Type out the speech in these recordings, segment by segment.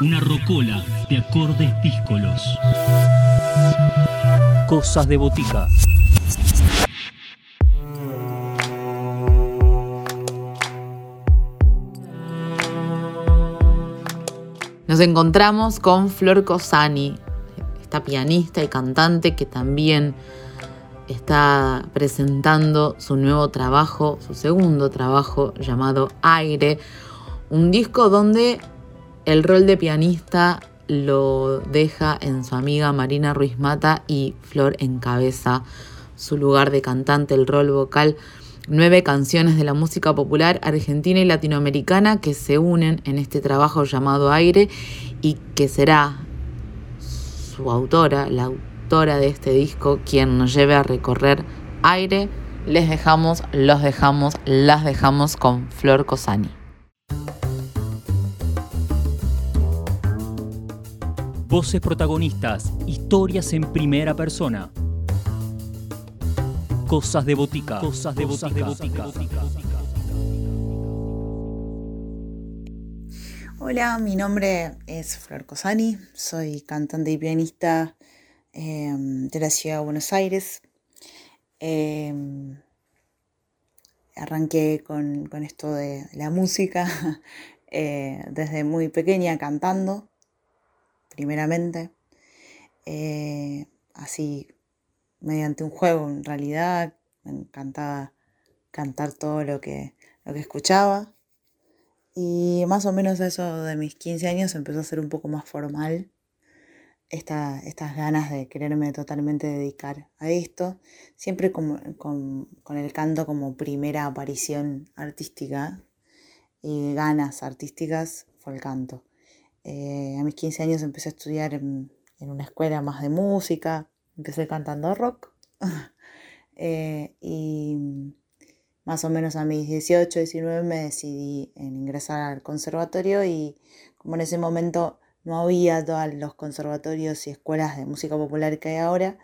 Una rocola de acordes díscolos. Cosas de botica. Nos encontramos con Flor Cosani, esta pianista y cantante que también está presentando su nuevo trabajo, su segundo trabajo llamado Aire, un disco donde el rol de pianista lo deja en su amiga Marina Ruiz Mata y Flor encabeza su lugar de cantante, el rol vocal nueve canciones de la música popular argentina y latinoamericana que se unen en este trabajo llamado Aire y que será su autora, la autora de este disco, quien nos lleve a recorrer Aire. Les dejamos, los dejamos, las dejamos con Flor Cosani. Voces protagonistas, historias en primera persona. Cosas de botica. Cosas de botica. Hola, mi nombre es Flor Cosani, soy cantante y pianista em, de la ciudad de Buenos Aires. Em, arranqué con, esto de la música eh, desde muy pequeña cantando, primeramente. Eh, así mediante un juego en realidad. Me encantaba cantar todo lo que, lo que escuchaba. Y más o menos eso de mis 15 años empezó a ser un poco más formal. Esta, estas ganas de quererme totalmente dedicar a esto, siempre con, con, el canto como primera aparición artística y ganas artísticas fue el canto. Eh, a mis 15 años empecé a estudiar en, una escuela más de música, empecé cantando rock eh, y más o menos a mis 18, 19 me decidí en ingresar al conservatorio y como en ese momento no había todos los conservatorios y escuelas de música popular que hay ahora,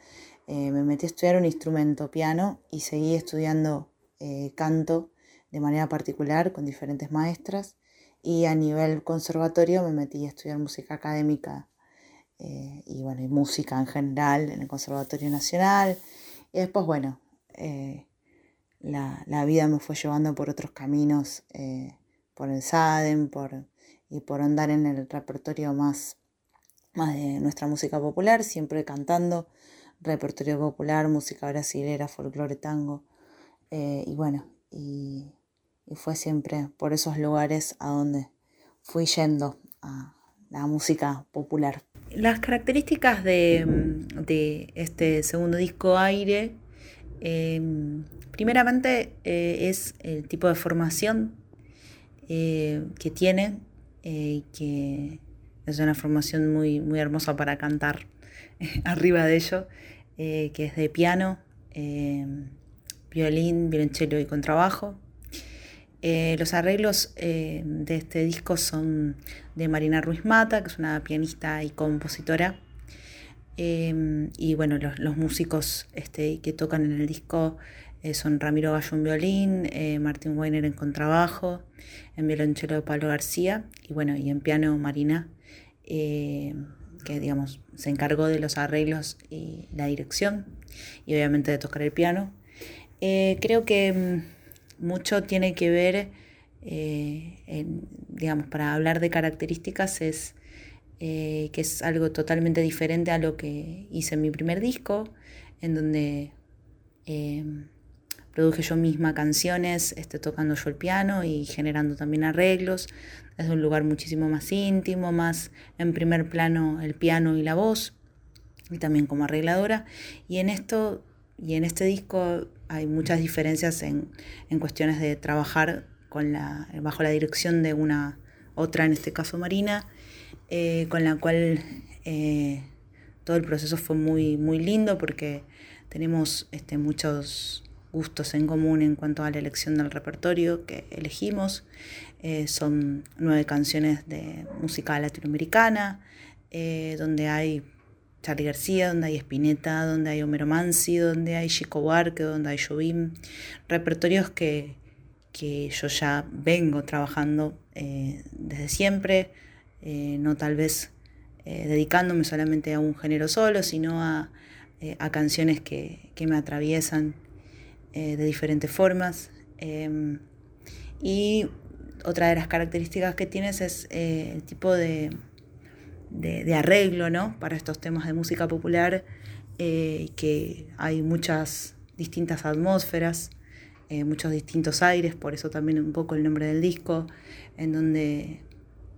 eh, me metí a estudiar un instrumento, piano, y seguí estudiando eh, canto de manera particular con diferentes maestras. Y a nivel conservatorio me metí a estudiar música académica eh, y bueno, y música en general en el Conservatorio Nacional. Y después, bueno, eh, la, vida me fue llevando por otros caminos, eh, por el SADEM por, y por andar en el repertorio más, más de nuestra música popular, siempre cantando repertorio popular, música brasilera, folclore, tango. y bueno, y, y fue siempre por esos lugares a donde fui yendo a la música popular. Las características de, este segundo disco Aire, em, primeramente eh, es el tipo de formación eh, que tiene, eh, que es una formación muy, muy hermosa para cantar arriba de ello, que es de piano, violín, violonchelo y contrabajo. Eh, los arreglos eh, de este disco son de Marina Ruiz Mata, que es una pianista y compositora. Eh, y bueno, los, músicos este, que tocan en el disco son Ramiro Gallo en violín, Martín Weiner en contrabajo, en violonchelo Pablo García y bueno, y en piano Marina, que digamos se encargó de los arreglos y la dirección y obviamente de tocar el piano. creo que mm, mucho tiene que ver, eh, digamos, para hablar de características es eh, que es algo totalmente diferente a lo que hice en mi primer disco, en donde eh, produje yo misma canciones, este, tocando yo el piano y generando también arreglos, desde un lugar muchísimo más íntimo, más en primer plano el piano y la voz, y también como arregladora. Y en esto y en este disco hay muchas diferencias en, cuestiones de trabajar con la, bajo la dirección de una otra, en este caso Marina, eh, con la cual eh, todo el proceso fue muy, muy lindo porque tenemos este, muchos gustos en común en cuanto a la elección del repertorio que elegimos. Eh, son nueve canciones de música latinoamericana, donde hay Charlie García, donde hay Spinetta, donde hay Homero Mansi, donde hay Chico Buarque, donde hay Jobim, repertorios que, yo ya vengo trabajando eh, desde siempre, no tal vez dedicándome solamente a un género solo, sino a, canciones que, me atraviesan de diferentes formas. Em, y otra de las características que tienes es el tipo de, de, arreglo ¿no? para estos temas de música popular, que hay muchas distintas atmósferas, eh, muchos distintos aires, por eso también un poco el nombre del disco, en donde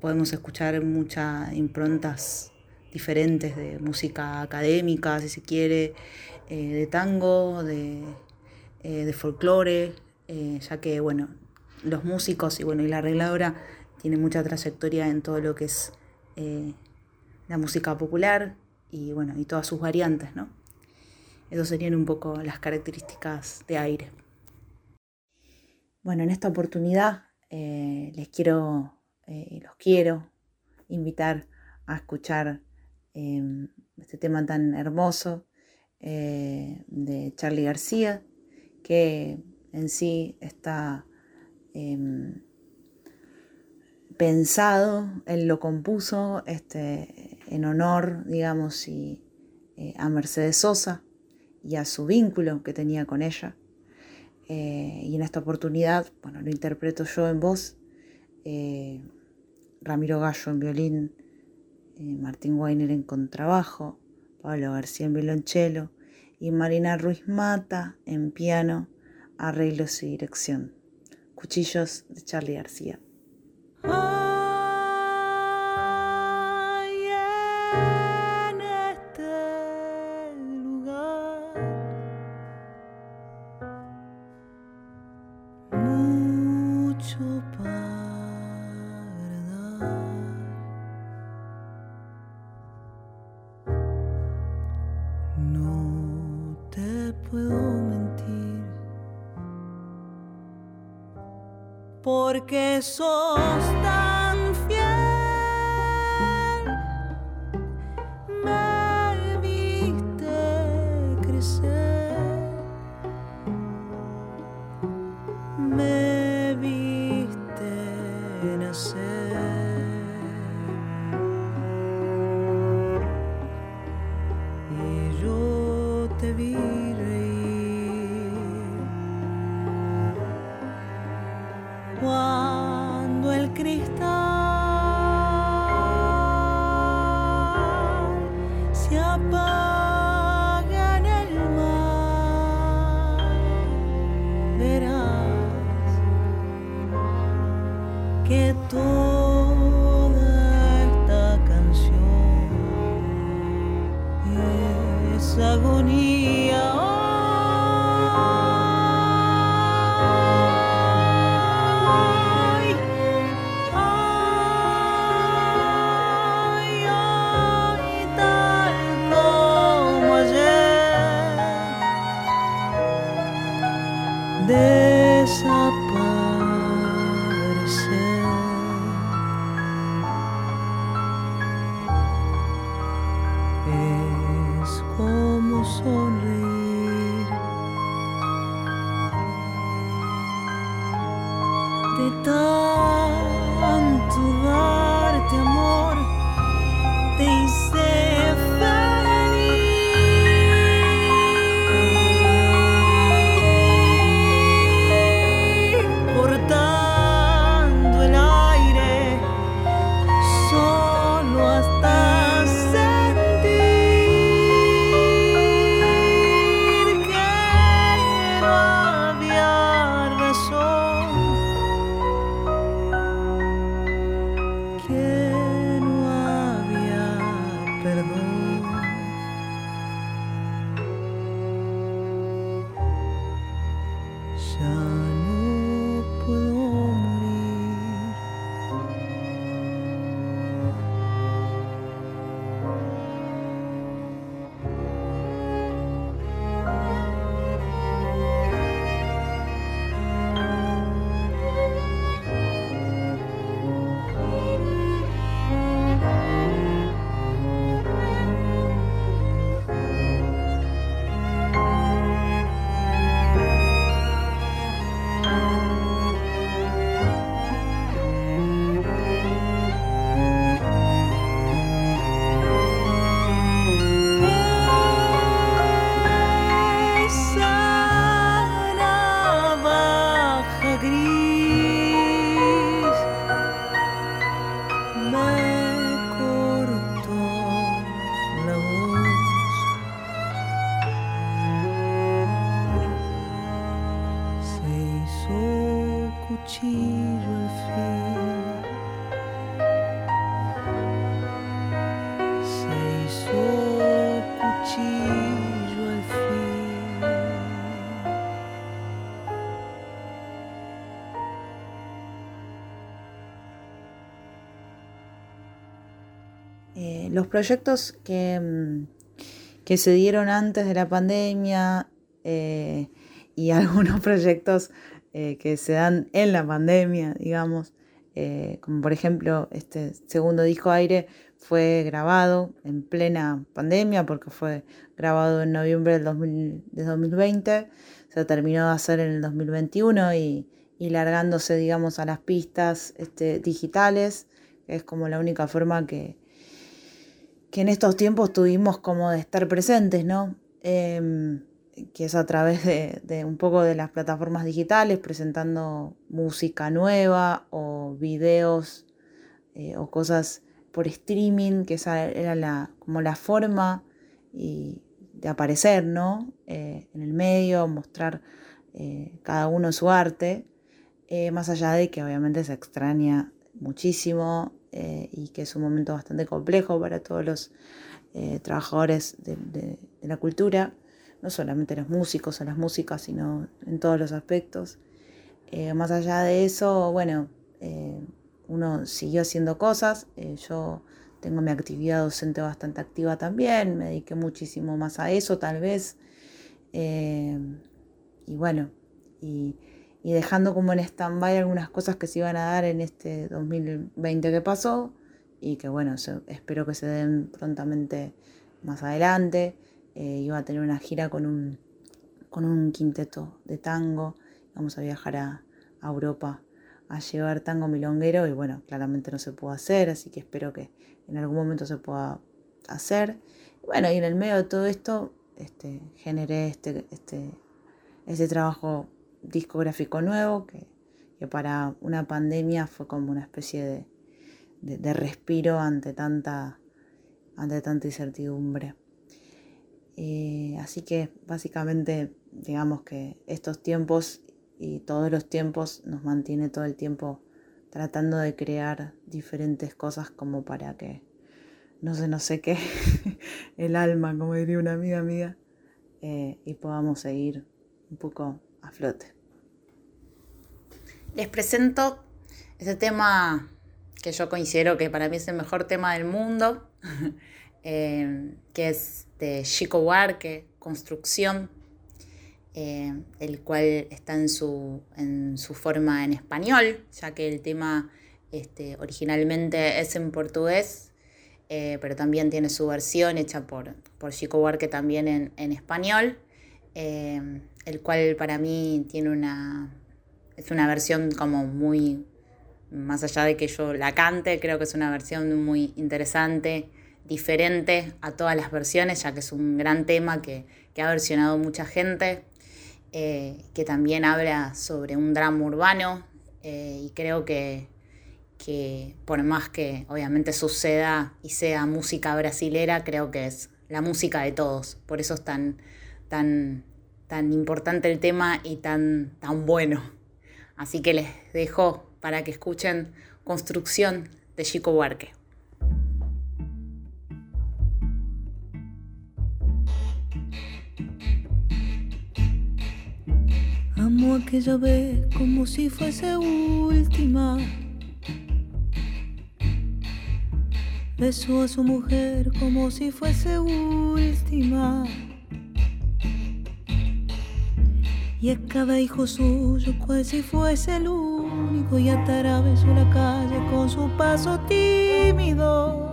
podemos escuchar muchas improntas diferentes de música académica, si se quiere, eh, de tango, de, eh, de folclore, ya que bueno, los músicos y bueno, y la arregladora tiene mucha trayectoria en todo lo que es la música popular y bueno, y todas sus variantes, ¿no? Esas serían un poco las características de aire. Bueno, en esta oportunidad eh, les quiero, eh, los quiero invitar a escuchar em, este tema tan hermoso eh, de Charlie García, que en sí está em, pensado, él lo compuso este, en honor, digamos, a Mercedes Sosa y a su vínculo que tenía con ella. Eh, y en esta oportunidad, bueno, lo interpreto yo en voz, eh, Ramiro Gallo en violín, eh, Martín Weiner en contrabajo, Pablo García en violonchelo y Marina Ruiz Mata en piano, arreglos y dirección. Cuchillos de Charlie García. Porque sos los proyectos que, mm, que, se dieron antes de la pandemia eh, y algunos proyectos eh, que se dan en la pandemia, digamos, como por ejemplo este segundo disco aire fue grabado en plena pandemia porque fue grabado en noviembre del de 2020, se terminó de hacer en el 2021 y, y largándose, digamos, a las pistas este, digitales, que es como la única forma que, que en estos tiempos tuvimos como de estar presentes, ¿no? Em, que es a través de, un poco de las plataformas digitales, presentando música nueva o videos eh, o cosas por streaming, que esa era la, como la forma de aparecer, ¿no? Eh, en el medio, mostrar eh, cada uno su arte, más allá de que obviamente se extraña muchísimo eh, y que es un momento bastante complejo para todos los eh, trabajadores de, la cultura, no solamente los músicos o las músicas, sino en todos los aspectos. Eh, más allá de eso, bueno, uno siguió haciendo cosas, yo tengo mi actividad docente bastante activa también, me dediqué muchísimo más a eso tal vez. y bueno, y y dejando como en stand-by algunas cosas que se iban a dar en este 2020 que pasó y que bueno, espero que se den prontamente más adelante. Eh, iba a tener una gira con un, con un quinteto de tango, vamos a viajar a, Europa a llevar tango milonguero y bueno, claramente no se pudo hacer, así que espero que en algún momento se pueda hacer. bueno, y en el medio de todo esto este, generé este, este, este trabajo discográfico nuevo que, para una pandemia fue como una especie de, respiro ante tanta, ante tanta incertidumbre. Eh, así que básicamente digamos que estos tiempos y todos los tiempos nos mantiene todo el tiempo tratando de crear diferentes cosas como para que no se nos seque el alma, como diría una amiga mía, eh, y podamos seguir un poco a flote. Les presento este tema que yo considero que para mí es el mejor tema del mundo, eh, que es de Chico Huarque, Construcción, eh, el cual está en su, en su forma en español, ya que el tema este, originalmente es en portugués, eh, pero también tiene su versión hecha por, por Chico Huarque también en, en español, el cual para mí tiene una es una versión como muy, más allá de que yo la cante, creo que es una versión muy interesante, diferente a todas las versiones, ya que es un gran tema que, ha versionado mucha gente, eh, que también habla sobre un drama urbano eh, y creo que, que por más que obviamente suceda y sea música brasilera, creo que es la música de todos, por eso es tan, tan, tan importante el tema y tan, tan bueno. Así que les dejo para que escuchen Construcción de Chico Buarque. Amo aquella vez como si fuese última. Besó a su mujer como si fuese última. Y a cada hijo suyo cual si fuese el único y atravesó la calle con su paso tímido.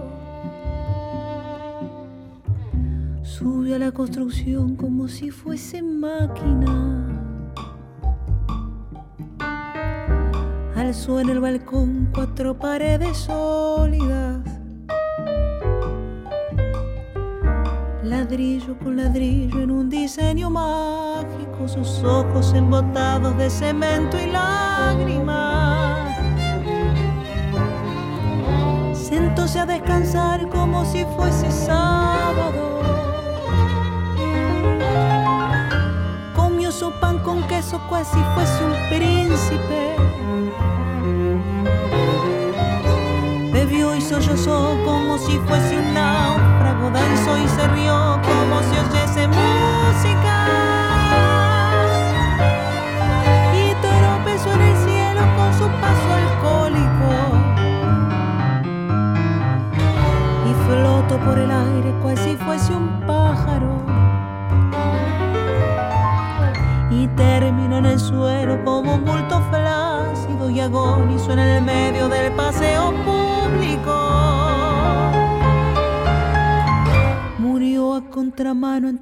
Subió a la construcción como si fuese máquina. Alzó en el balcón cuatro paredes sólidas ladrillo con ladrillo en un diseño mágico, sus ojos embotados de cemento y lágrimas. Sentóse a descansar como si fuese sábado. Comió su pan con queso cual si fuese un príncipe. Bebió y sollozó como si fuese un náufrago danzó y se rió como si oyese música.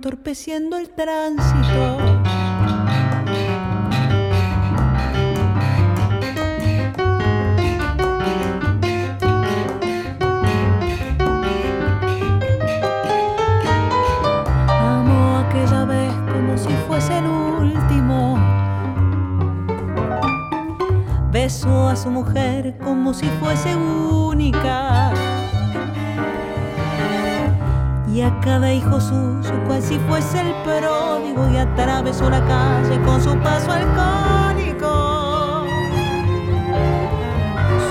Entorpeciendo el tránsito. Atravesó la calle con su paso alcohólico.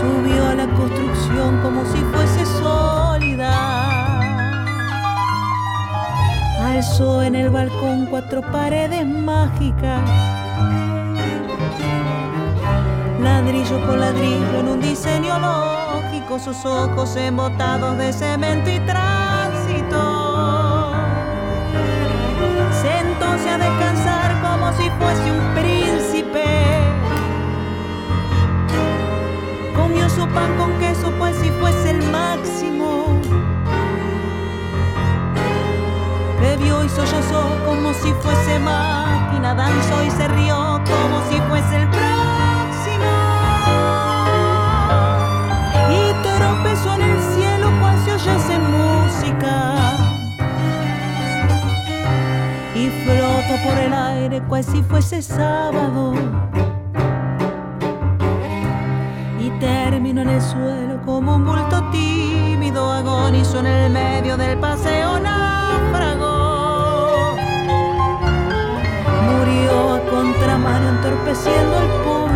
Subió a la construcción como si fuese sólida. Alzó en el balcón cuatro paredes mágicas. Ladrillo por ladrillo en un diseño lógico, sus ojos embotados de cemento y tránsito. Como si fuese un príncipe. Comió su pan con queso, pues si fuese el máximo. Bebió y sollozó como si fuese máquina, danzó y se rió como si fuese el próximo. Y tropezó en el cielo cual se oyese música. Por el aire cual si fuese sábado. Y terminó en el suelo como un bulto tímido, agonizó en el medio del paseo náufrago. Murió a contramano entorpeciendo al público.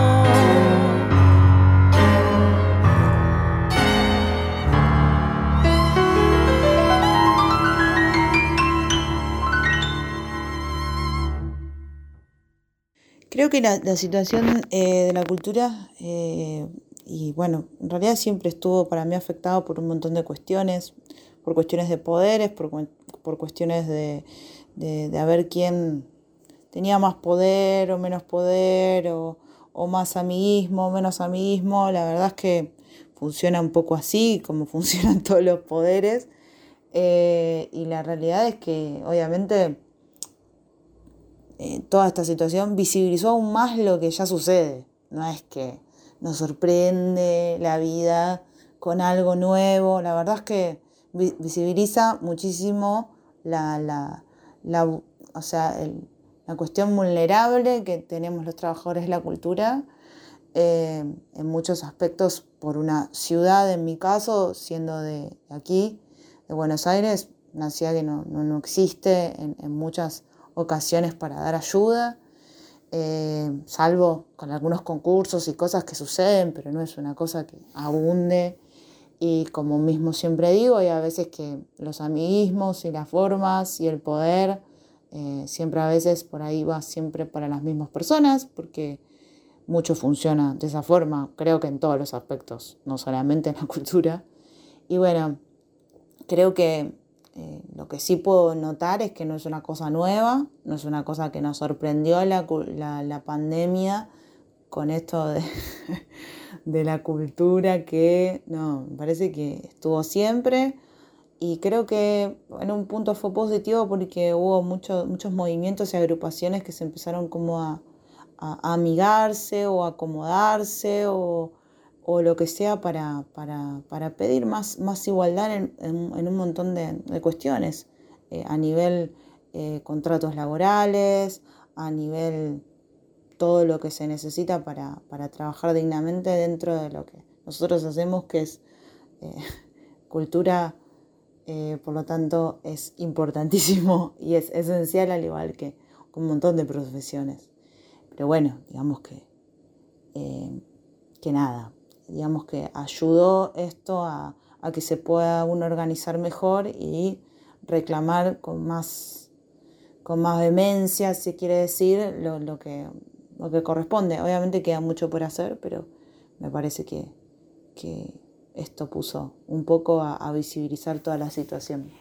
Que la, situación eh, de la cultura, eh, y bueno, en realidad siempre estuvo para mí afectado por un montón de cuestiones, por cuestiones de poderes, por, por cuestiones de, de, de a ver quién tenía más poder o menos poder, o, o más amiguismo o menos amiguismo. La verdad es que funciona un poco así, como funcionan todos los poderes. Eh, y la realidad es que obviamente eh, toda esta situación visibilizó aún más lo que ya sucede. No es que nos sorprende la vida con algo nuevo. La verdad es que vi- visibiliza muchísimo la, la, la, o sea, la cuestión vulnerable que tenemos los trabajadores de la cultura eh, en muchos aspectos por una ciudad, en mi caso, siendo de aquí, de Buenos Aires, una ciudad que no, no, no existe en, en muchas ocasiones para dar ayuda, eh, salvo con algunos concursos y cosas que suceden, pero no es una cosa que abunde. Y como mismo siempre digo, hay a veces que los amiguismos y las formas y el poder, eh, siempre a veces por ahí va siempre para las mismas personas, porque mucho funciona de esa forma, creo que en todos los aspectos, no solamente en la cultura. Y bueno, creo que eh, lo que sí puedo notar es que no es una cosa nueva, no es una cosa que nos sorprendió la, la, la pandemia con esto de, de la cultura que, no, me parece que estuvo siempre. Y creo que en un punto fue positivo porque hubo mucho- muchos movimientos y agrupaciones que se empezaron como a, a- a amigarse o acomodarse o, o lo que sea para, para, para pedir más, más igualdad en, en- un montón de, de cuestiones, eh, a nivel eh, contratos laborales, a nivel todo lo que se necesita para, para trabajar dignamente dentro de lo que nosotros hacemos, que es eh, cultura, eh, por lo tanto es importantísimo y es esencial al igual que un montón de profesiones. Pero bueno, digamos que, que nada, digamos que ayudó esto a, que se pueda uno organizar mejor y reclamar con más, con más vehemencia, si quiere decir, lo, lo, que, lo que corresponde. Obviamente queda mucho por hacer, pero me parece que, que esto puso un poco a visibilizar toda la situación.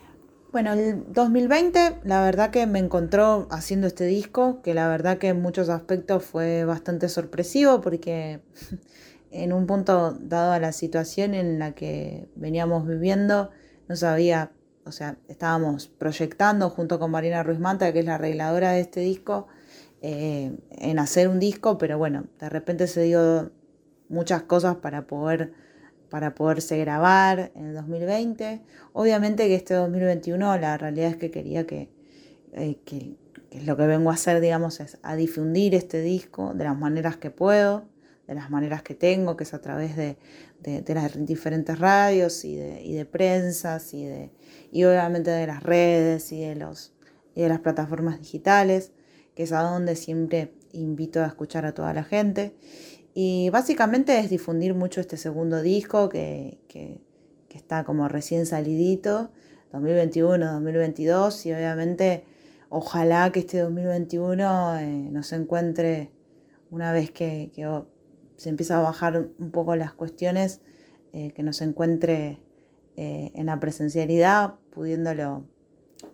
Bueno, el 2020 la verdad que me encontró haciendo este disco, que la verdad que en muchos aspectos fue bastante sorpresivo porque en un punto dado a la situación en la que veníamos viviendo, no sabía, o sea, estábamos proyectando junto con Marina Ruiz Manta, que es la arregladora de este disco, eh, en hacer un disco, pero bueno, de repente se dio muchas cosas para poder para poderse grabar en el 2020. Obviamente que este 2021 la realidad es que quería que, eh, que, que, lo que vengo a hacer, digamos, es a difundir este disco de las maneras que puedo, de las maneras que tengo, que es a través de, de, las diferentes radios y de, y de prensas y, de, y obviamente de las redes y de, los, de las plataformas digitales, que es a donde siempre invito a escuchar a toda la gente. Y básicamente es difundir mucho este segundo disco que, que, está como recién salidito, 2021, 2022, y obviamente ojalá que este 2021 eh, nos encuentre una vez que, se empieza a bajar un poco las cuestiones, eh, que nos encuentre eh, en la presencialidad pudiéndolo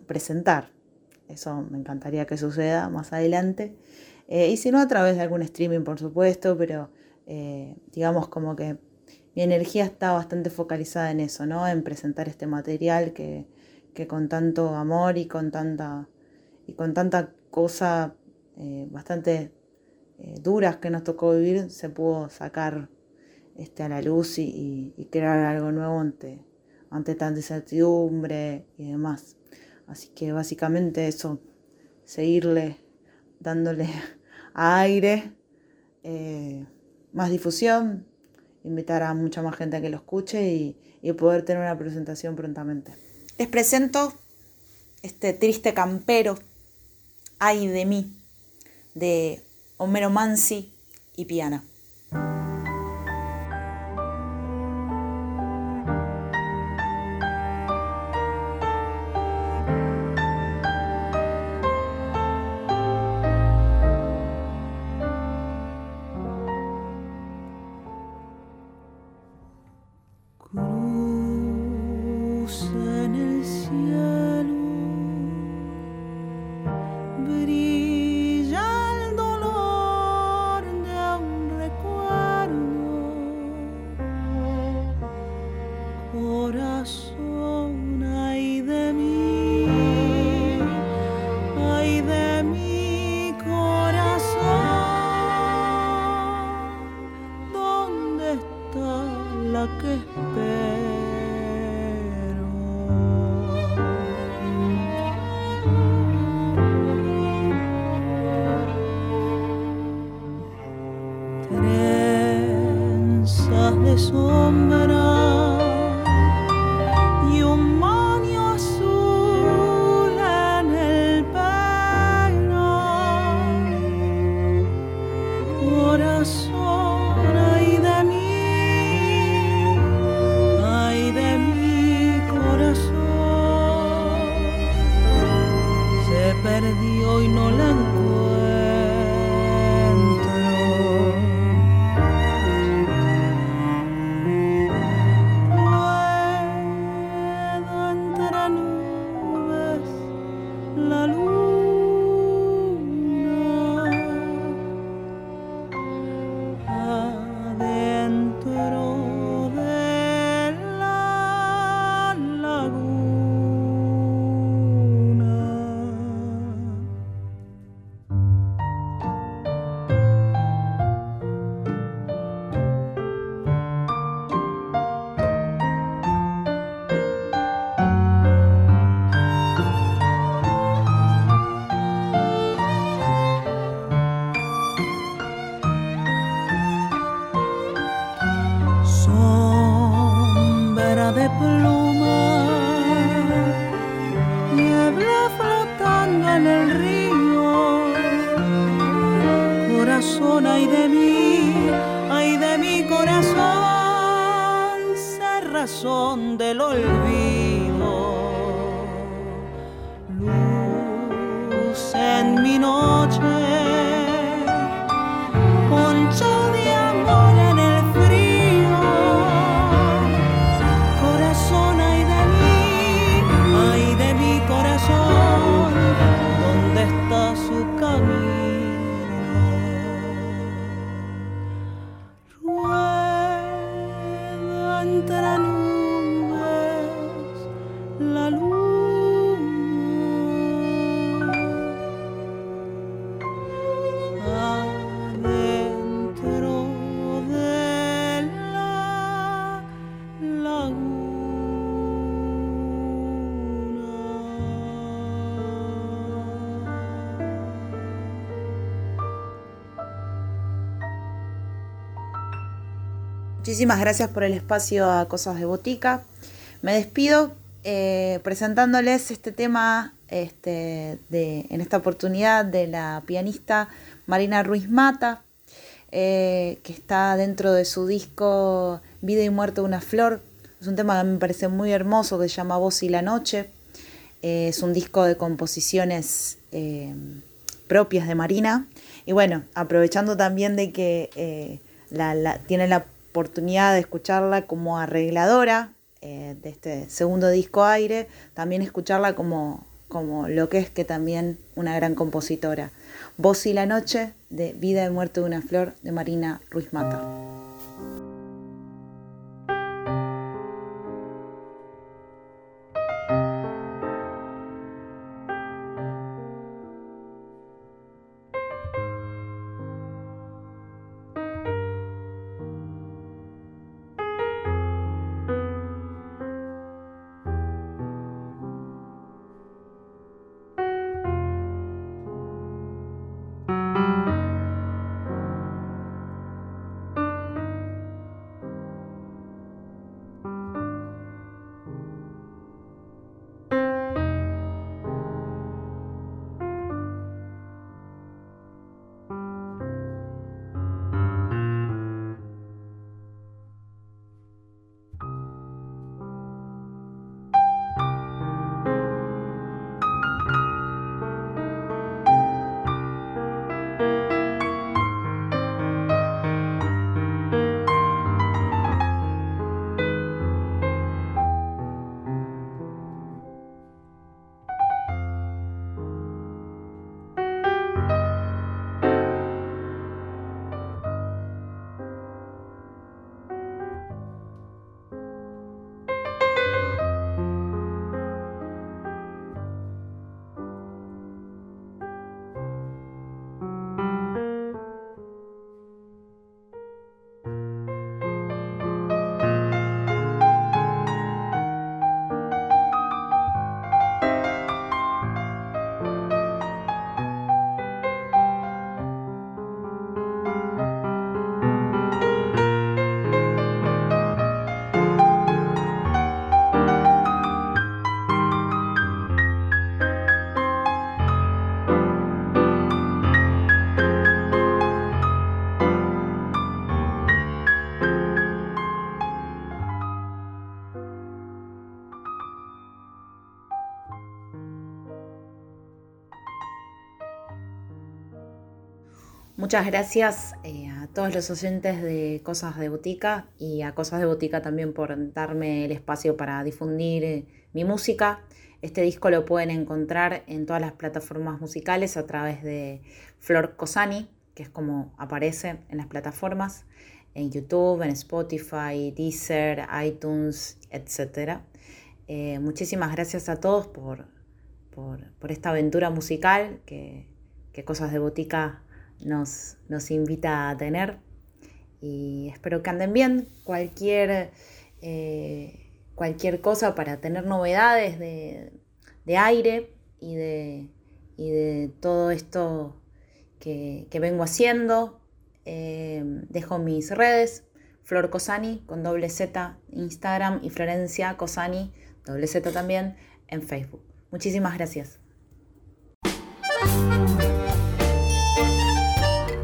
presentar. Eso me encantaría que suceda más adelante. Eh, y si no, a través de algún streaming, por supuesto, pero eh, digamos como que mi energía está bastante focalizada en eso, ¿no? En presentar este material que, que con tanto amor y con tanta, y con tanta cosa bastante eh, duras que nos tocó vivir, se pudo sacar este, a la luz y, y, crear algo nuevo ante, ante tanta incertidumbre y demás. Así que básicamente eso, seguirle dándole aire, eh, más difusión, invitar a mucha más gente a que lo escuche y, y, poder tener una presentación prontamente. Les presento este triste campero, ay de mí, de Homero Mansi y Piana. sombra. Muchísimas gracias por el espacio a Cosas de Botica. Me despido eh, presentándoles este tema este, de, en esta oportunidad de la pianista Marina Ruiz Mata, eh, que está dentro de su disco Vida y Muerte de una Flor. Es un tema que me parece muy hermoso que se llama Voz y la Noche. Eh, es un disco de composiciones propias de Marina. Y bueno, aprovechando también de que tiene la oportunidad de escucharla como arregladora eh, de este segundo disco aire, también escucharla como, como lo que es que también una gran compositora. Voz y la noche de Vida y Muerte de una Flor de Marina Ruiz Mata. Muchas gracias eh, a todos los oyentes de Cosas de Botica y a Cosas de Botica también por darme el espacio para difundir eh, mi música. Este disco lo pueden encontrar en todas las plataformas musicales a través de Flor Cosani, que es como aparece en las plataformas, en YouTube, en Spotify, Deezer, iTunes, etc. Eh, muchísimas gracias a todos por, por, esta aventura musical que, que Cosas de Botica nos, invita a tener. Y espero que anden bien. Cualquier, eh, cualquier cosa para tener novedades de, aire y de, de, todo esto que, vengo haciendo. Eh, dejo mis redes, Flor Cosani con doble Z Instagram y Florencia Cosani, doble Z también en Facebook. Muchísimas gracias.